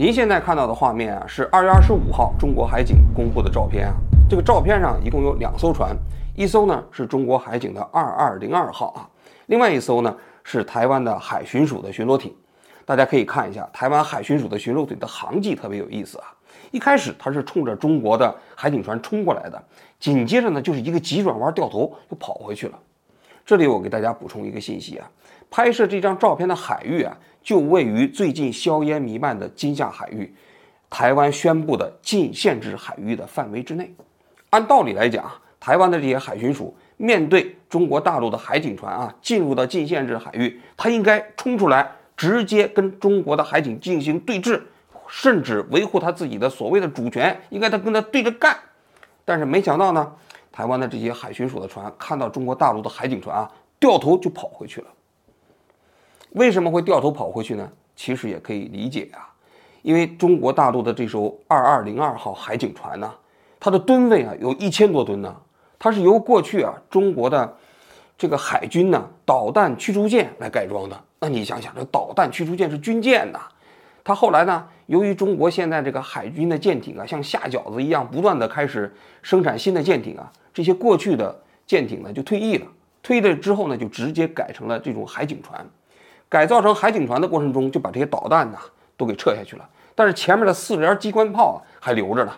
您现在看到的画面啊，是二月二十五号中国海警公布的照片啊。这个照片上一共有两艘船，一艘呢是中国海警的二二零二号啊，另外一艘呢是台湾的海巡署的巡逻艇。大家可以看一下台湾海巡署的巡逻艇的航迹特别有意思啊。一开始它是冲着中国的海警船冲过来的，紧接着呢就是一个急转弯掉头又跑回去了。这里我给大家补充一个信息啊，拍摄这张照片的海域啊。就位于最近硝烟弥漫的金厦海域，台湾宣布的禁限制海域的范围之内。按道理来讲，台湾的这些海巡署面对中国大陆的海警船啊，进入到禁限制海域，他应该冲出来，直接跟中国的海警进行对峙，甚至维护他自己的所谓的主权，应该他跟他对着干。但是没想到呢，台湾的这些海巡署的船看到中国大陆的海警船啊，掉头就跑回去了。为什么会掉头跑回去呢？其实也可以理解啊，因为中国大陆的这艘二二零二号海警船呢，它的吨位啊有一千多吨呢，它是由过去啊中国的这个海军呢导弹驱逐舰来改装的。那你想想，这导弹驱逐舰是军舰呐，它后来呢，由于中国现在这个海军的舰艇啊像下饺子一样不断的开始生产新的舰艇啊，这些过去的舰艇呢就退役了，退役了之后呢就直接改成了这种海警船。改造成海警船的过程中，就把这些导弹呐都给撤下去了，但是前面的四连机关炮还留着呢。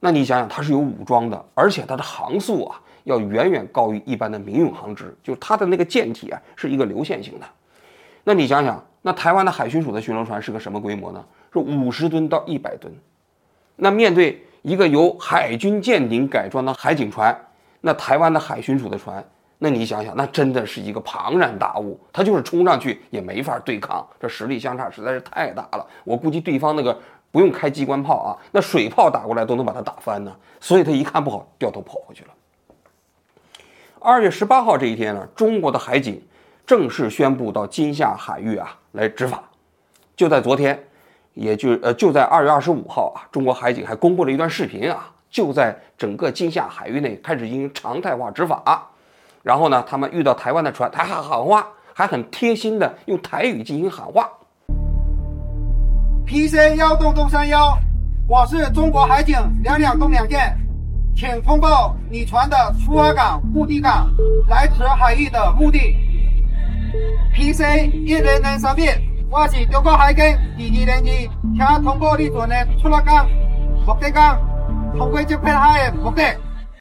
那你想想，它是有武装的，而且它的航速啊要远远高于一般的民用航只，就是它的那个舰体啊是一个流线型的。那你想想，那台湾的海巡署的巡逻船是个什么规模呢？是五十吨到一百吨。那面对一个由海军舰艇改装的海警船，那台湾的海巡署的船。那你想想，那真的是一个庞然大物，他就是冲上去也没法对抗，这实力相差实在是太大了。我估计对方那个不用开机关炮啊，那水炮打过来都能把他打翻呢。所以他一看不好，掉头跑回去了。二月十八号这一天呢，中国的海警正式宣布到金夏海域啊来执法。就在昨天，也就呃就在二月二十五号啊，中国海警还公布了一段视频啊，就在整个金夏海域内开始进行常态化执法。然后呢，他们遇到台湾的船，他还喊话，还很贴心的用台语进行喊话。PC 幺洞洞三幺，我是中国海警两两东两舰，请通报你船的出海港、目的港、来此海域的目的。PC 一零零三遍，我是中国海警第二连机，请通报你船的出海港、目的港，通过这片海的目的。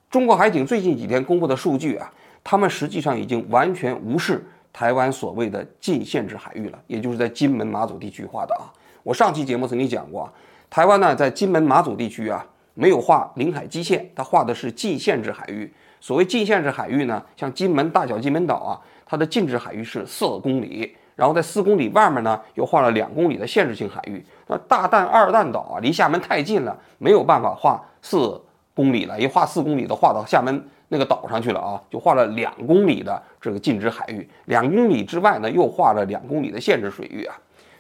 中国海警最近几天公布的数据啊。他们实际上已经完全无视台湾所谓的禁限制海域了，也就是在金门、马祖地区画的啊。我上期节目曾经讲过啊，台湾呢在金门、马祖地区啊没有画领海基线，它画的是禁限制海域。所谓禁限制海域呢，像金门、大小金门岛啊，它的禁止海域是四公里，然后在四公里外面呢又画了两公里的限制性海域。那大弹二弹岛啊离厦门太近了，没有办法画四公里了，一画四公里都画到厦门。那个岛上去了啊，就画了两公里的这个禁止海域，两公里之外呢又画了两公里的限制水域啊。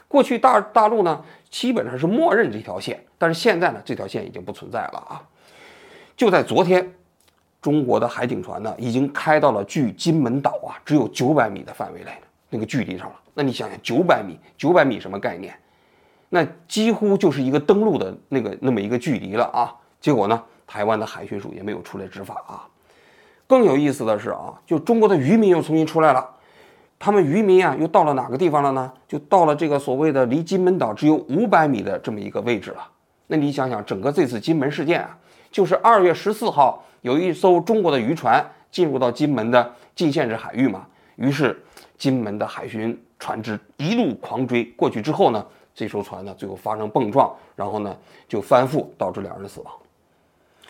过去大大陆呢基本上是默认这条线，但是现在呢这条线已经不存在了啊。就在昨天，中国的海警船呢已经开到了距金门岛啊只有九百米的范围内那个距离上了。那你想想，九百米，九百米什么概念？那几乎就是一个登陆的那个那么一个距离了啊。结果呢，台湾的海巡署也没有出来执法啊。更有意思的是啊，就中国的渔民又重新出来了，他们渔民啊又到了哪个地方了呢？就到了这个所谓的离金门岛只有五百米的这么一个位置了。那你想想，整个这次金门事件啊，就是二月十四号有一艘中国的渔船进入到金门的禁限制海域嘛，于是金门的海巡船只一路狂追过去之后呢，这艘船呢最后发生碰撞，然后呢就翻覆，导致两人死亡。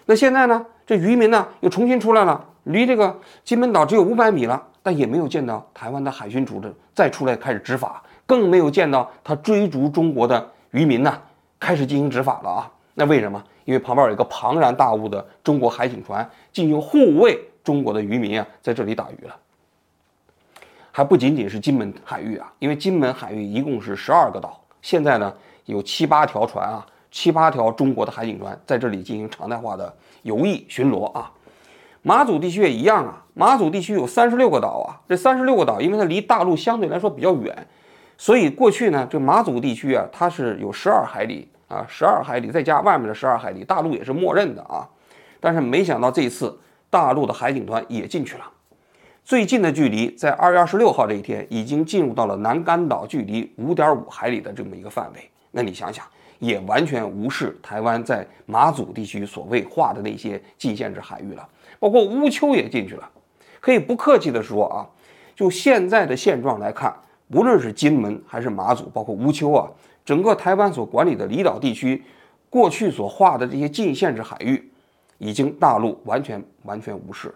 那现在呢，这渔民呢又重新出来了。离这个金门岛只有五百米了，但也没有见到台湾的海军组织再出来开始执法，更没有见到他追逐中国的渔民呢开始进行执法了啊！那为什么？因为旁边有一个庞然大物的中国海警船进行护卫中国的渔民啊，在这里打鱼了。还不仅仅是金门海域啊，因为金门海域一共是十二个岛，现在呢有七八条船啊，七八条中国的海警船在这里进行常态化的游弋巡逻啊。马祖地区也一样啊，马祖地区有三十六个岛啊，这三十六个岛，因为它离大陆相对来说比较远，所以过去呢，这马祖地区啊，它是有十二海里啊，十二海里再加外面的十二海里，大陆也是默认的啊。但是没想到这次大陆的海警团也进去了，最近的距离在二月二十六号这一天已经进入到了南干岛距离五点五海里的这么一个范围。那你想想，也完全无视台湾在马祖地区所谓划的那些禁限制海域了，包括乌丘也进去了。可以不客气的说啊，就现在的现状来看。无论是金门还是马祖，包括乌丘啊，整个台湾所管理的离岛地区，过去所划的这些禁限制海域，已经大陆完全完全无视了。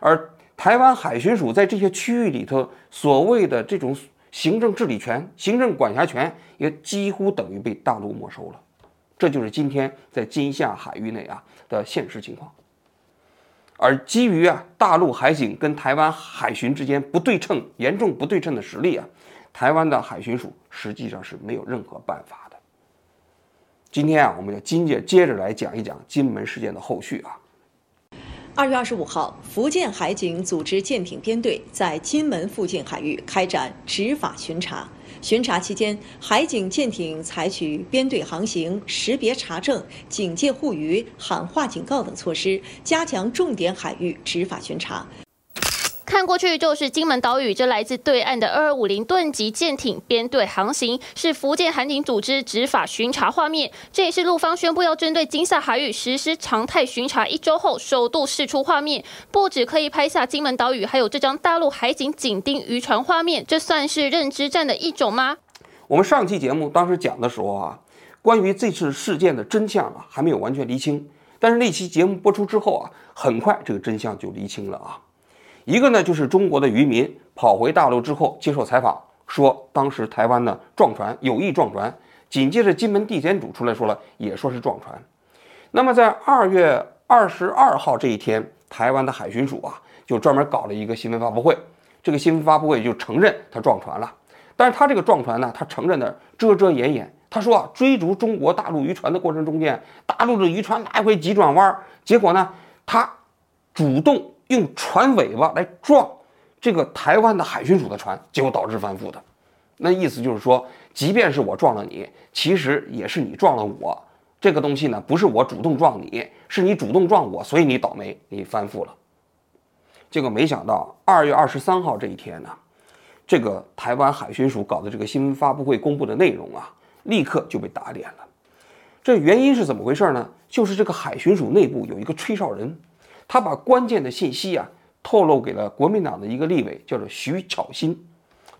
而台湾海巡署在这些区域里头所谓的这种行政治理权、行政管辖权，也几乎等于被大陆没收了。这就是今天在金厦海域内啊的现实情况。而基于啊大陆海警跟台湾海巡之间不对称、严重不对称的实力啊，台湾的海巡署实际上是没有任何办法的。今天啊，我们就今接接着来讲一讲金门事件的后续啊。二月二十五号，福建海警组织舰艇编队在金门附近海域开展执法巡查。巡查期间，海警舰艇采取编队航行、识别查证、警戒护渔、喊话警告等措施，加强重点海域执法巡查。看过去就是金门岛屿，这来自对岸的二二五零吨级舰艇编队航行，是福建海警组织执法巡查画面。这也是陆方宣布要针对金厦海域实施常态巡查一周后首度释出画面。不止可以拍下金门岛屿，还有这张大陆海警紧盯渔船画面，这算是认知战的一种吗？我们上期节目当时讲的时候啊，关于这次事件的真相啊，还没有完全厘清。但是那期节目播出之后啊，很快这个真相就厘清了啊。一个呢，就是中国的渔民跑回大陆之后接受采访，说当时台湾呢撞船，有意撞船。紧接着金门地检署出来说了，也说是撞船。那么在二月二十二号这一天，台湾的海巡署啊就专门搞了一个新闻发布会，这个新闻发布会就承认他撞船了。但是他这个撞船呢，他承认的遮遮掩掩。他说啊，追逐中国大陆渔船的过程中间，大陆的渔船来回急转弯，结果呢，他主动。用船尾巴来撞这个台湾的海巡署的船，结果导致翻覆的。那意思就是说，即便是我撞了你，其实也是你撞了我。这个东西呢，不是我主动撞你，是你主动撞我，所以你倒霉，你翻覆了。结果没想到，二月二十三号这一天呢，这个台湾海巡署搞的这个新闻发布会公布的内容啊，立刻就被打脸了。这原因是怎么回事呢？就是这个海巡署内部有一个吹哨人。他把关键的信息啊透露给了国民党的一个立委，叫做徐巧芯。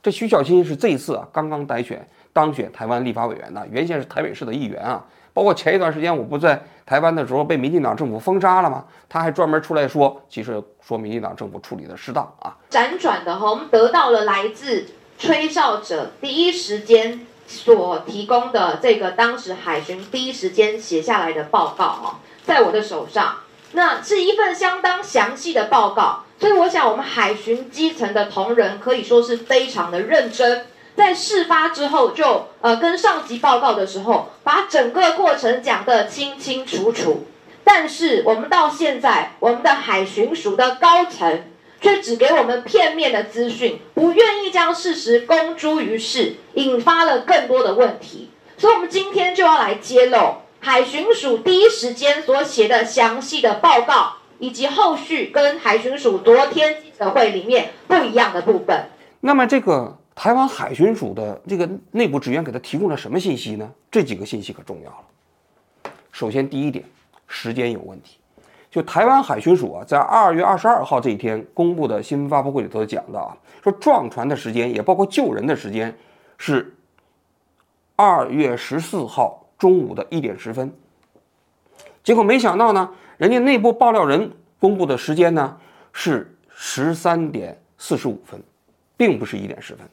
这徐巧芯是这一次啊刚刚当选当选台湾立法委员的，原先是台北市的议员啊。包括前一段时间我不在台湾的时候被民进党政府封杀了吗？他还专门出来说，其实说民进党政府处理的适当啊。辗转的哈，我们得到了来自吹哨者第一时间所提供的这个当时海巡第一时间写下来的报告啊，在我的手上。那是一份相当详细的报告，所以我想我们海巡基层的同仁可以说是非常的认真，在事发之后就呃跟上级报告的时候，把整个过程讲得清清楚楚。但是我们到现在，我们的海巡署的高层却只给我们片面的资讯，不愿意将事实公诸于世，引发了更多的问题。所以，我们今天就要来揭露。海巡署第一时间所写的详细的报告，以及后续跟海巡署昨天记者会里面不一样的部分。那么，这个台湾海巡署的这个内部职员给他提供了什么信息呢？这几个信息可重要了。首先，第一点，时间有问题。就台湾海巡署啊，在二月二十二号这一天公布的新闻发布会里头讲的啊，说撞船的时间也包括救人的时间是二月十四号。中午的一点十分，结果没想到呢，人家内部爆料人公布的时间呢是十三点四十五分，并不是一点十分，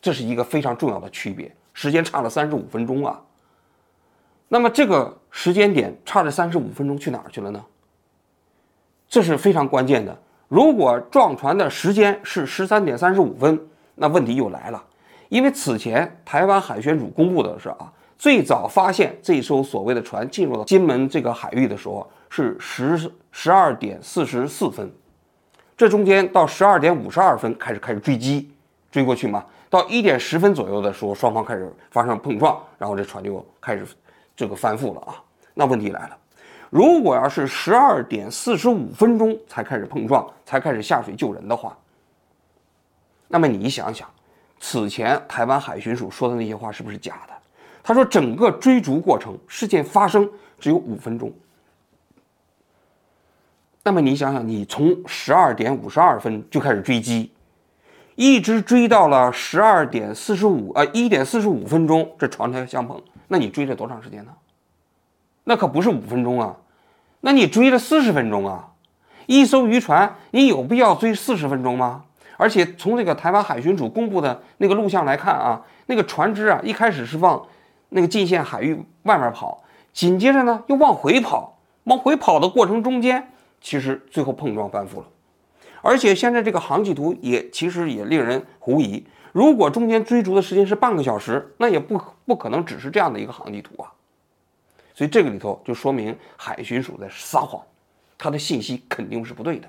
这是一个非常重要的区别，时间差了三十五分钟啊。那么这个时间点差了三十五分钟去哪儿去了呢？这是非常关键的。如果撞船的时间是十三点三十五分，那问题又来了，因为此前台湾海巡署公布的是啊。最早发现这艘所谓的船进入到金门这个海域的时候是十十二点四十四分，这中间到十二点五十二分开始开始追击，追过去嘛。到一点十分左右的时候，双方开始发生碰撞，然后这船就开始这个翻覆了啊。那问题来了，如果要是十二点四十五分钟才开始碰撞，才开始下水救人的话，那么你想想，此前台湾海巡署说的那些话是不是假的？他说整个追逐过程事件发生只有五分钟。那么你想想，你从十二点五十二分就开始追击，一直追到了十二点四十五，呃，一点四十五分钟，这船才相碰。那你追了多长时间呢？那可不是五分钟啊，那你追了四十分钟啊！一艘渔船，你有必要追四十分钟吗？而且从这个台湾海巡署公布的那个录像来看啊，那个船只啊，一开始是往那个近线海域外面跑，紧接着呢又往回跑，往回跑的过程中间。其实最后碰撞翻覆了，而且现在这个航迹图也其实也令人狐疑。如果中间追逐的时间是半个小时，那也不不可能只是这样的一个航迹图啊。所以这个里头就说明海巡署在撒谎，他的信息肯定是不对的。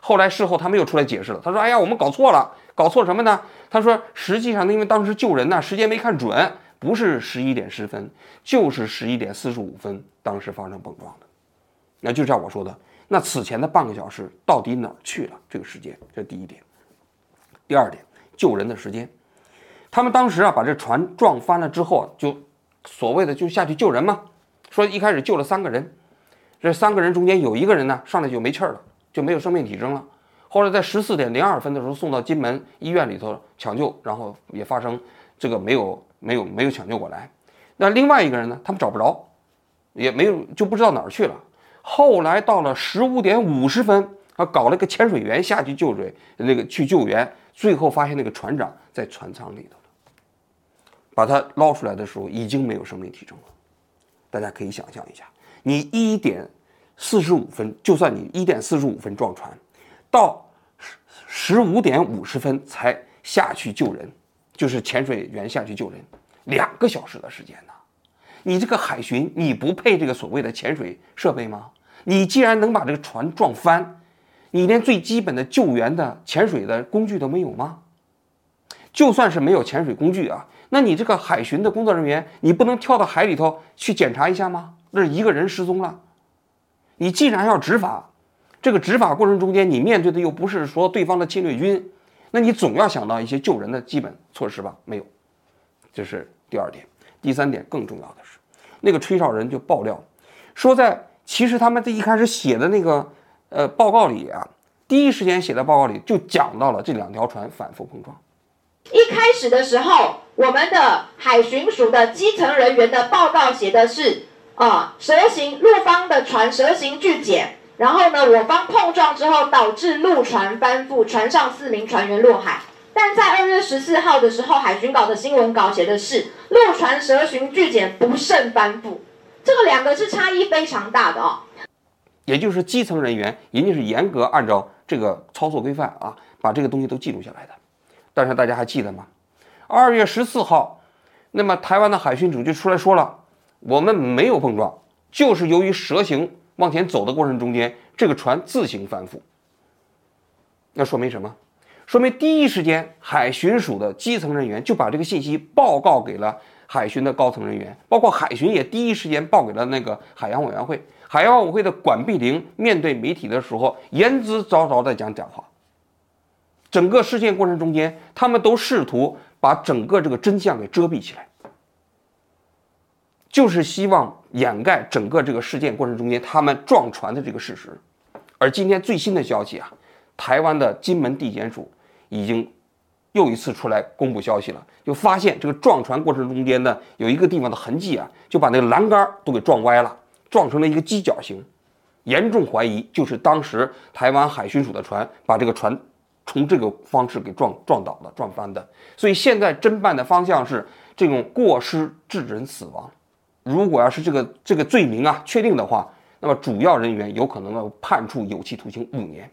后来事后他们又出来解释了，他说：“哎呀，我们搞错了，搞错什么呢？”他说：“实际上，因为当时救人呢时间没看准，不是十一点十分，就是十一点四十五分，当时发生碰撞的。那就像我说的。”那此前的半个小时到底哪儿去了？这个时间，这第一点。第二点，救人的时间，他们当时啊把这船撞翻了之后，就所谓的就下去救人嘛。说一开始救了三个人，这三个人中间有一个人呢上来就没气儿了，就没有生命体征了。后来在十四点零二分的时候送到金门医院里头抢救，然后也发生这个没有没有没有抢救过来。那另外一个人呢，他们找不着，也没有就不知道哪儿去了。后来到了十五点五十分，他搞了个潜水员下去救水，那个去救援，最后发现那个船长在船舱里头把他捞出来的时候已经没有生命体征了。大家可以想象一下，你一点四十五分，就算你一点四十五分撞船，到十十五点五十分才下去救人，就是潜水员下去救人，两个小时的时间呢。你这个海巡，你不配这个所谓的潜水设备吗？你既然能把这个船撞翻，你连最基本的救援的潜水的工具都没有吗？就算是没有潜水工具啊，那你这个海巡的工作人员，你不能跳到海里头去检查一下吗？那一个人失踪了，你既然要执法，这个执法过程中间，你面对的又不是说对方的侵略军，那你总要想到一些救人的基本措施吧？没有，这是第二点。第三点更重要的是，那个吹哨人就爆料，说在其实他们在一开始写的那个呃报告里啊，第一时间写的报告里就讲到了这两条船反复碰撞。一开始的时候，我们的海巡署的基层人员的报告写的是啊，蛇形陆方的船蛇形巨减，然后呢，我方碰撞之后导致陆船翻覆，船上四名船员落海。但在二月十四号的时候，海巡稿的新闻稿写的是陆船蛇巡巨减不慎翻覆，这个两个是差异非常大的哦。也就是基层人员，人家是严格按照这个操作规范啊，把这个东西都记录下来的。但是大家还记得吗？二月十四号，那么台湾的海巡署就出来说了，我们没有碰撞，就是由于蛇形往前走的过程中间，这个船自行翻覆。那说明什么？说明第一时间海巡署的基层人员就把这个信息报告给了海巡的高层人员，包括海巡也第一时间报给了那个海洋委员会。海洋委员会的管碧玲面对媒体的时候，言之凿凿的讲讲话。整个事件过程中间，他们都试图把整个这个真相给遮蔽起来，就是希望掩盖整个这个事件过程中间他们撞船的这个事实。而今天最新的消息啊，台湾的金门地检署。已经又一次出来公布消息了，就发现这个撞船过程中间呢，有一个地方的痕迹啊，就把那个栏杆都给撞歪了，撞成了一个犄角形，严重怀疑就是当时台湾海巡署的船把这个船从这个方式给撞撞倒的、撞翻的。所以现在侦办的方向是这种过失致人死亡。如果要是这个这个罪名啊确定的话，那么主要人员有可能要判处有期徒刑五年。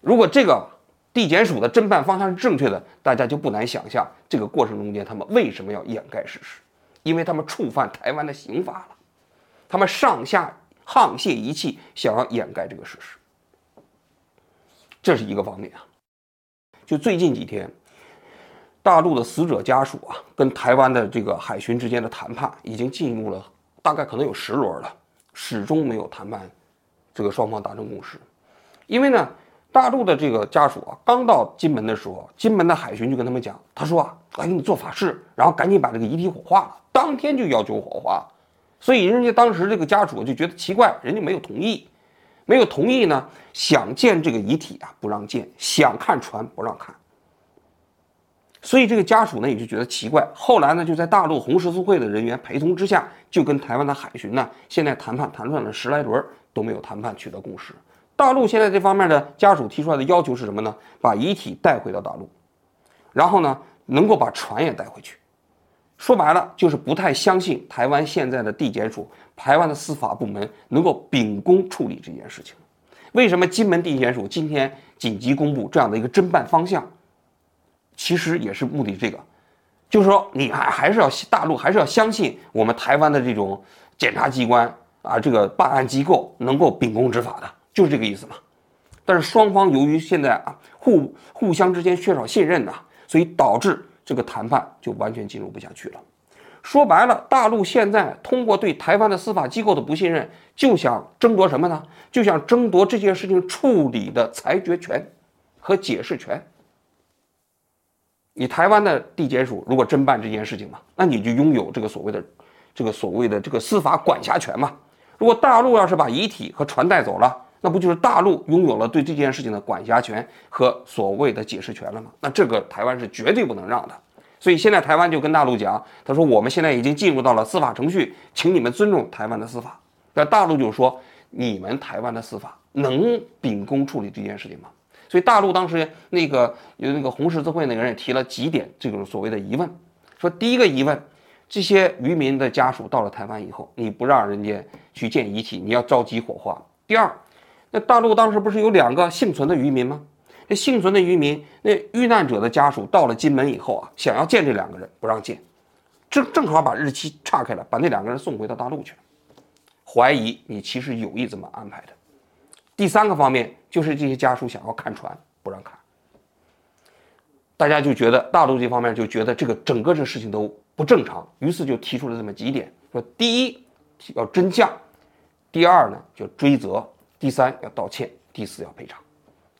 如果这个。地检署的侦办方向是正确的，大家就不难想象这个过程中间他们为什么要掩盖事实，因为他们触犯台湾的刑法了，他们上下沆瀣一气，想要掩盖这个事实，这是一个方面啊。就最近几天，大陆的死者家属啊，跟台湾的这个海巡之间的谈判已经进入了大概可能有十轮了，始终没有谈判这个双方达成共识。因为呢，大陆的这个家属啊，刚到金门的时候，金门的海巡就跟他们讲，他说啊，我给你做法事，然后赶紧把这个遗体火化了，当天就要求火化。所以人家当时这个家属就觉得奇怪，人家没有同意。没有同意呢，想见这个遗体啊，不让见；想看船，不让看。所以这个家属呢，也就觉得奇怪。后来呢，就在大陆红十字会的人员陪同之下，就跟台湾的海巡呢，现在谈判谈判了十来轮，都没有谈判取得共识。大陆现在这方面的家属提出来的要求是什么呢？把遗体带回到大陆，然后呢，能够把船也带回去。说白了，就是不太相信台湾现在的地检署。台湾的司法部门能够秉公处理这件事情，为什么金门地检署今天紧急公布这样的一个侦办方向？其实也是目的这个，就是说你还还是要大陆还是要相信我们台湾的这种检察机关啊，这个办案机构能够秉公执法的，就是这个意思嘛。但是双方由于现在啊互互相之间缺少信任呐，所以导致这个谈判就完全进入不下去了。说白了，大陆现在通过对台湾的司法机构的不信任，就想争夺什么呢？就想争夺这件事情处理的裁决权和解释权。你台湾的地检署如果侦办这件事情嘛，那你就拥有这个所谓的这个所谓的这个司法管辖权嘛。如果大陆要是把遗体和船带走了，那不就是大陆拥有了对这件事情的管辖权和所谓的解释权了吗？那这个台湾是绝对不能让的。所以现在台湾就跟大陆讲，他说我们现在已经进入到了司法程序，请你们尊重台湾的司法。那大陆就说你们台湾的司法能秉公处理这件事情吗？所以大陆当时那个有那个红十字会那个人也提了几点这种所谓的疑问，说第一个疑问，这些渔民的家属到了台湾以后，你不让人家去见遗体，你要着急火化。第二，那大陆当时不是有两个幸存的渔民吗？这幸存的渔民，那遇难者的家属到了金门以后啊，想要见这两个人，不让见，正正好把日期岔开了，把那两个人送回到大陆去了，怀疑你其实有意这么安排的。第三个方面就是这些家属想要看船，不让看，大家就觉得大陆这方面就觉得这个整个这事情都不正常，于是就提出了这么几点：说第一要真相，第二呢就追责，第三要道歉，第四要赔偿。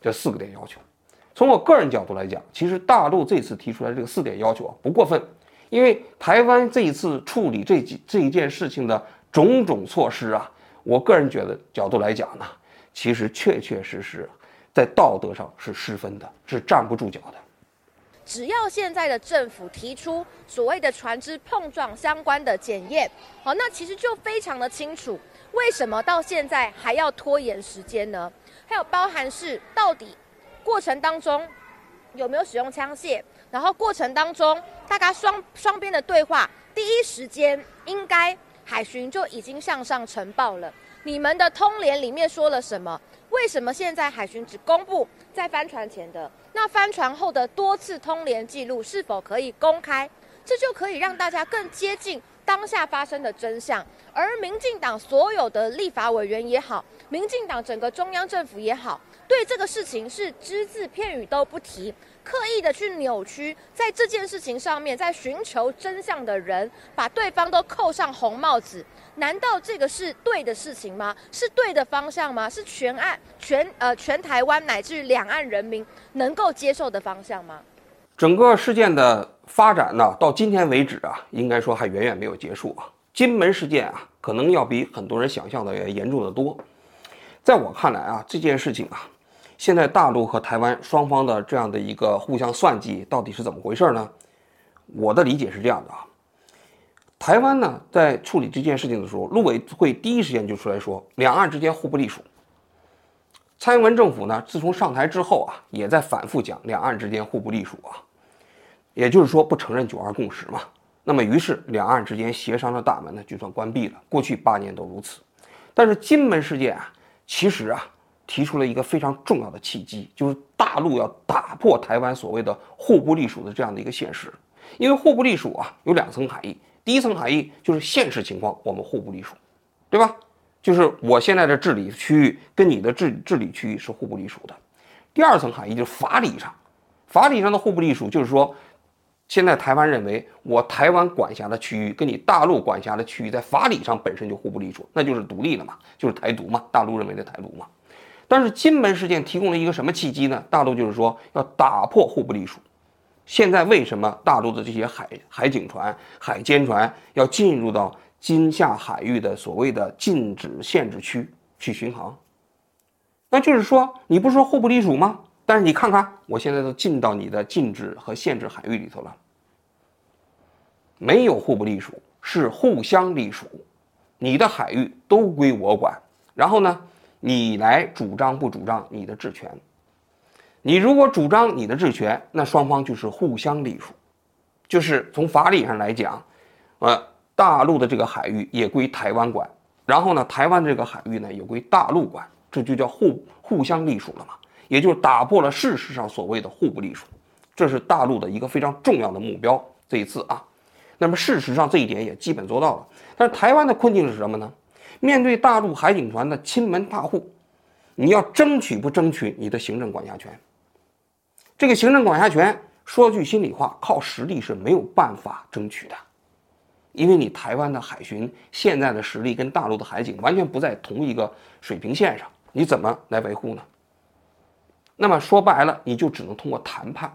这四个点要求，从我个人角度来讲，其实大陆这次提出来这个四点要求啊不过分，因为台湾这一次处理这几这一件事情的种种措施啊，我个人觉得角度来讲呢，其实确确实实在道德上是失分的，是站不住脚的。只要现在的政府提出所谓的船只碰撞相关的检验，好，那其实就非常的清楚，为什么到现在还要拖延时间呢？还有包含是到底过程当中有没有使用枪械，然后过程当中大家双双边的对话，第一时间应该海巡就已经向上呈报了。你们的通联里面说了什么？为什么现在海巡只公布在翻船前的？那翻船后的多次通联记录是否可以公开？这就可以让大家更接近当下发生的真相。而民进党所有的立法委员也好。民进党整个中央政府也好，对这个事情是只字片语都不提，刻意的去扭曲，在这件事情上面，在寻求真相的人，把对方都扣上红帽子，难道这个是对的事情吗？是对的方向吗？是全岸全呃全台湾乃至于两岸人民能够接受的方向吗？整个事件的发展呢，到今天为止啊，应该说还远远没有结束啊。金门事件啊，可能要比很多人想象的要严重的多。在我看来啊，这件事情啊，现在大陆和台湾双方的这样的一个互相算计，到底是怎么回事呢？我的理解是这样的啊，台湾呢在处理这件事情的时候，陆委会第一时间就出来说，两岸之间互不隶属。蔡英文政府呢，自从上台之后啊，也在反复讲两岸之间互不隶属啊，也就是说不承认九二共识嘛。那么于是两岸之间协商的大门呢，就算关闭了。过去八年都如此，但是金门事件啊。其实啊，提出了一个非常重要的契机，就是大陆要打破台湾所谓的互不隶属的这样的一个现实。因为互不隶属啊，有两层含义。第一层含义就是现实情况我们互不隶属，对吧？就是我现在的治理区域跟你的治治理区域是互不隶属的。第二层含义就是法理上，法理上的互不隶属就是说，现在台湾认为，我台湾管辖的区域跟你大陆管辖的区域在法理上本身就互不隶属，那就是独立了嘛，就是台独嘛，大陆认为的台独嘛。但是金门事件提供了一个什么契机呢？大陆就是说要打破互不隶属。现在为什么大陆的这些海海警船、海监船要进入到金厦海域的所谓的禁止限制区去巡航？那就是说，你不是说互不隶属吗？但是你看看，我现在都进到你的禁止和限制海域里头了。没有互不隶属，是互相隶属。你的海域都归我管，然后呢，你来主张不主张你的治权？你如果主张你的治权，那双方就是互相隶属，就是从法理上来讲，呃，大陆的这个海域也归台湾管，然后呢，台湾这个海域呢也归大陆管，这就叫互互相隶属了嘛，也就是打破了事实上所谓的互不隶属，这是大陆的一个非常重要的目标。这一次啊，那么事实上这一点也基本做到了，但是台湾的困境是什么呢？面对大陆海警船的亲门踏户，你要争取不争取你的行政管辖权？这个行政管辖权，说句心里话，靠实力是没有办法争取的，因为你台湾的海巡现在的实力跟大陆的海警完全不在同一个水平线上，你怎么来维护呢？那么说白了，你就只能通过谈判，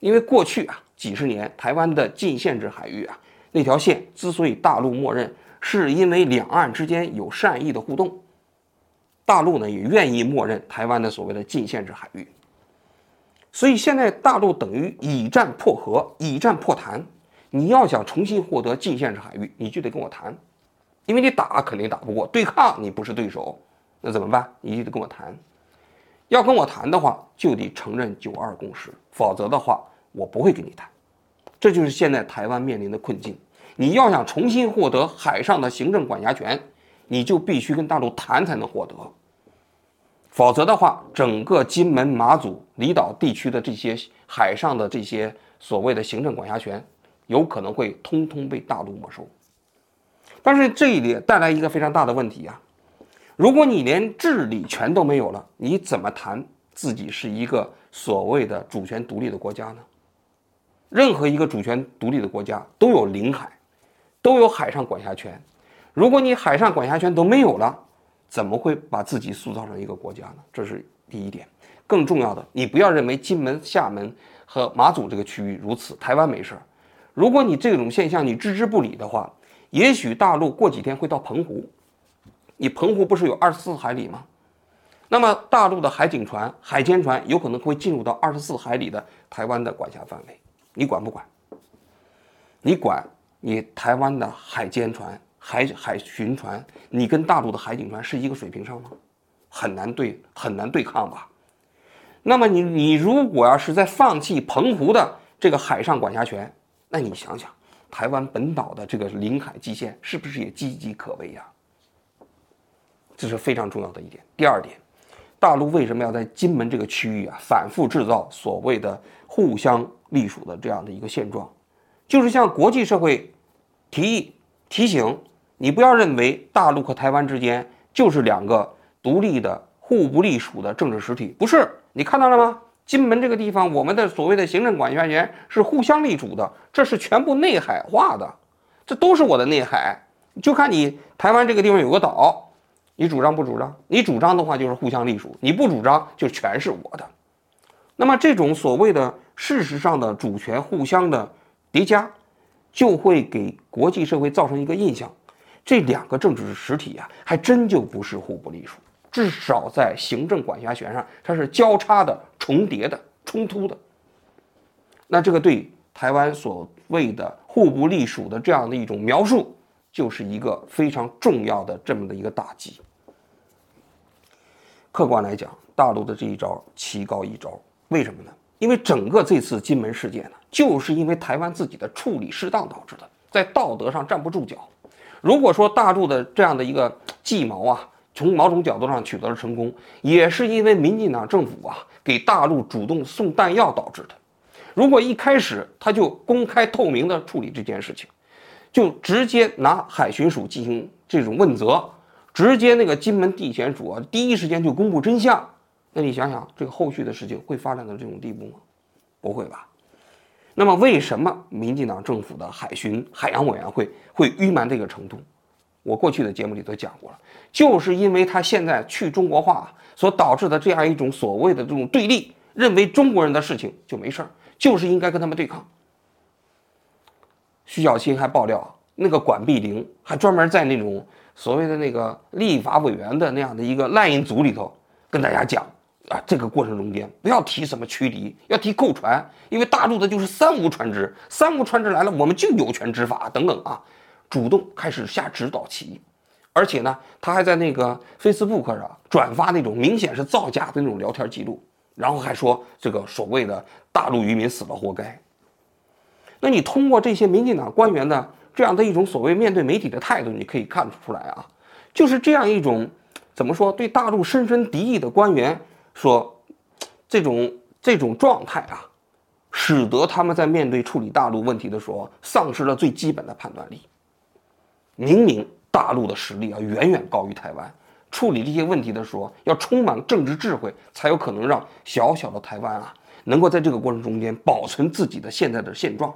因为过去啊几十年台湾的禁限制海域啊那条线之所以大陆默认，是因为两岸之间有善意的互动，大陆呢也愿意默认台湾的所谓的禁限制海域。所以现在大陆等于以战破和，以战破谈。你要想重新获得禁限制海域，你就得跟我谈，因为你打肯定打不过，对抗你不是对手，那怎么办？你就得跟我谈。要跟我谈的话，就得承认九二共识，否则的话，我不会跟你谈。这就是现在台湾面临的困境。你要想重新获得海上的行政管辖权，你就必须跟大陆谈才能获得。否则的话，整个金门、马祖离岛地区的这些海上的这些所谓的行政管辖权，有可能会通通被大陆没收。但是这一点带来一个非常大的问题啊！如果你连治理权都没有了，你怎么谈自己是一个所谓的主权独立的国家呢？任何一个主权独立的国家都有领海，都有海上管辖权。如果你海上管辖权都没有了，怎么会把自己塑造成一个国家呢？这是第一点。更重要的，你不要认为金门、厦门和马祖这个区域如此，台湾没事儿。如果你这种现象你置之不理的话，也许大陆过几天会到澎湖。你澎湖不是有二十四海里吗？那么大陆的海警船、海监船有可能会进入到二十四海里的台湾的管辖范围，你管不管？你管？你台湾的海监船？海海巡船，你跟大陆的海警船是一个水平上吗？很难对，很难对抗吧。那么你你如果要是在放弃澎湖的这个海上管辖权，那你想想，台湾本岛的这个领海基线是不是也岌岌可危呀？这是非常重要的一点。第二点，大陆为什么要在金门这个区域啊反复制造所谓的互相隶属的这样的一个现状，就是向国际社会提议提醒。你不要认为大陆和台湾之间就是两个独立的、互不隶属的政治实体，不是？你看到了吗？金门这个地方，我们的所谓的行政管辖权是互相隶属的，这是全部内海化的，这都是我的内海。就看你台湾这个地方有个岛，你主张不主张？你主张的话就是互相隶属，你不主张就全是我的。那么这种所谓的事实上的主权互相的叠加，就会给国际社会造成一个印象。这两个政治实体啊，还真就不是互不隶属，至少在行政管辖权上，它是交叉的、重叠的、冲突的。那这个对台湾所谓的互不隶属的这样的一种描述，就是一个非常重要的这么的一个打击。客观来讲，大陆的这一招棋高一招，为什么呢？因为整个这次金门事件呢，就是因为台湾自己的处理失当导致的，在道德上站不住脚。如果说大陆的这样的一个计谋啊，从某种角度上取得了成功，也是因为民进党政府啊给大陆主动送弹药导致的。如果一开始他就公开透明的处理这件事情，就直接拿海巡署进行这种问责，直接那个金门地检署啊第一时间就公布真相，那你想想这个后续的事情会发展到这种地步吗？不会吧？那么，为什么民进党政府的海巡海洋委员会会淤蛮这个程度？我过去的节目里都讲过了，就是因为他现在去中国化所导致的这样一种所谓的这种对立，认为中国人的事情就没事儿，就是应该跟他们对抗。徐小新还爆料，那个管碧玲还专门在那种所谓的那个立法委员的那样的一个烂印组里头跟大家讲啊，这个过程中间不要提什么驱离，要提扣船，因为大陆的就是三无船只，三无船只来了，我们就有权执法等等啊，主动开始下指导棋，而且呢，他还在那个 Facebook 上转发那种明显是造假的那种聊天记录，然后还说这个所谓的大陆渔民死了活该。那你通过这些民进党官员的这样的一种所谓面对媒体的态度，你可以看出来啊，就是这样一种怎么说对大陆深深敌意的官员说，这种这种状态啊，使得他们在面对处理大陆问题的时候丧失了最基本的判断力。明明大陆的实力要远远高于台湾，处理这些问题的时候要充满政治智慧，才有可能让小小的台湾啊能够在这个过程中间保存自己的现在的现状。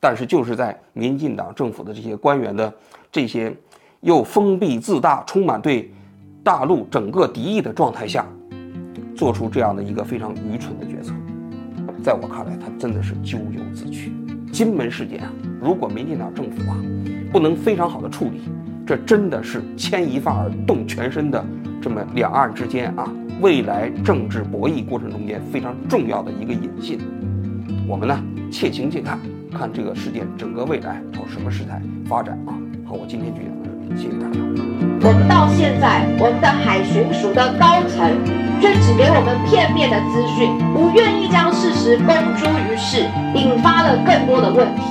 但是就是在民进党政府的这些官员的这些又封闭自大、充满对大陆整个敌意的状态下，做出这样的一个非常愚蠢的决策，在我看来，他真的是咎由自取。金门事件啊，如果民进党政府啊不能非常好的处理，这真的是牵一发而动全身的这么两岸之间啊未来政治博弈过程中间非常重要的一个引信。我们呢，且行且看。看这个事件整个未来朝什么时态发展啊？好，我今天就讲我们到现在，我们的海巡署的高层却只给我们片面的资讯，不愿意将事实公诸于世，引发了更多的问题。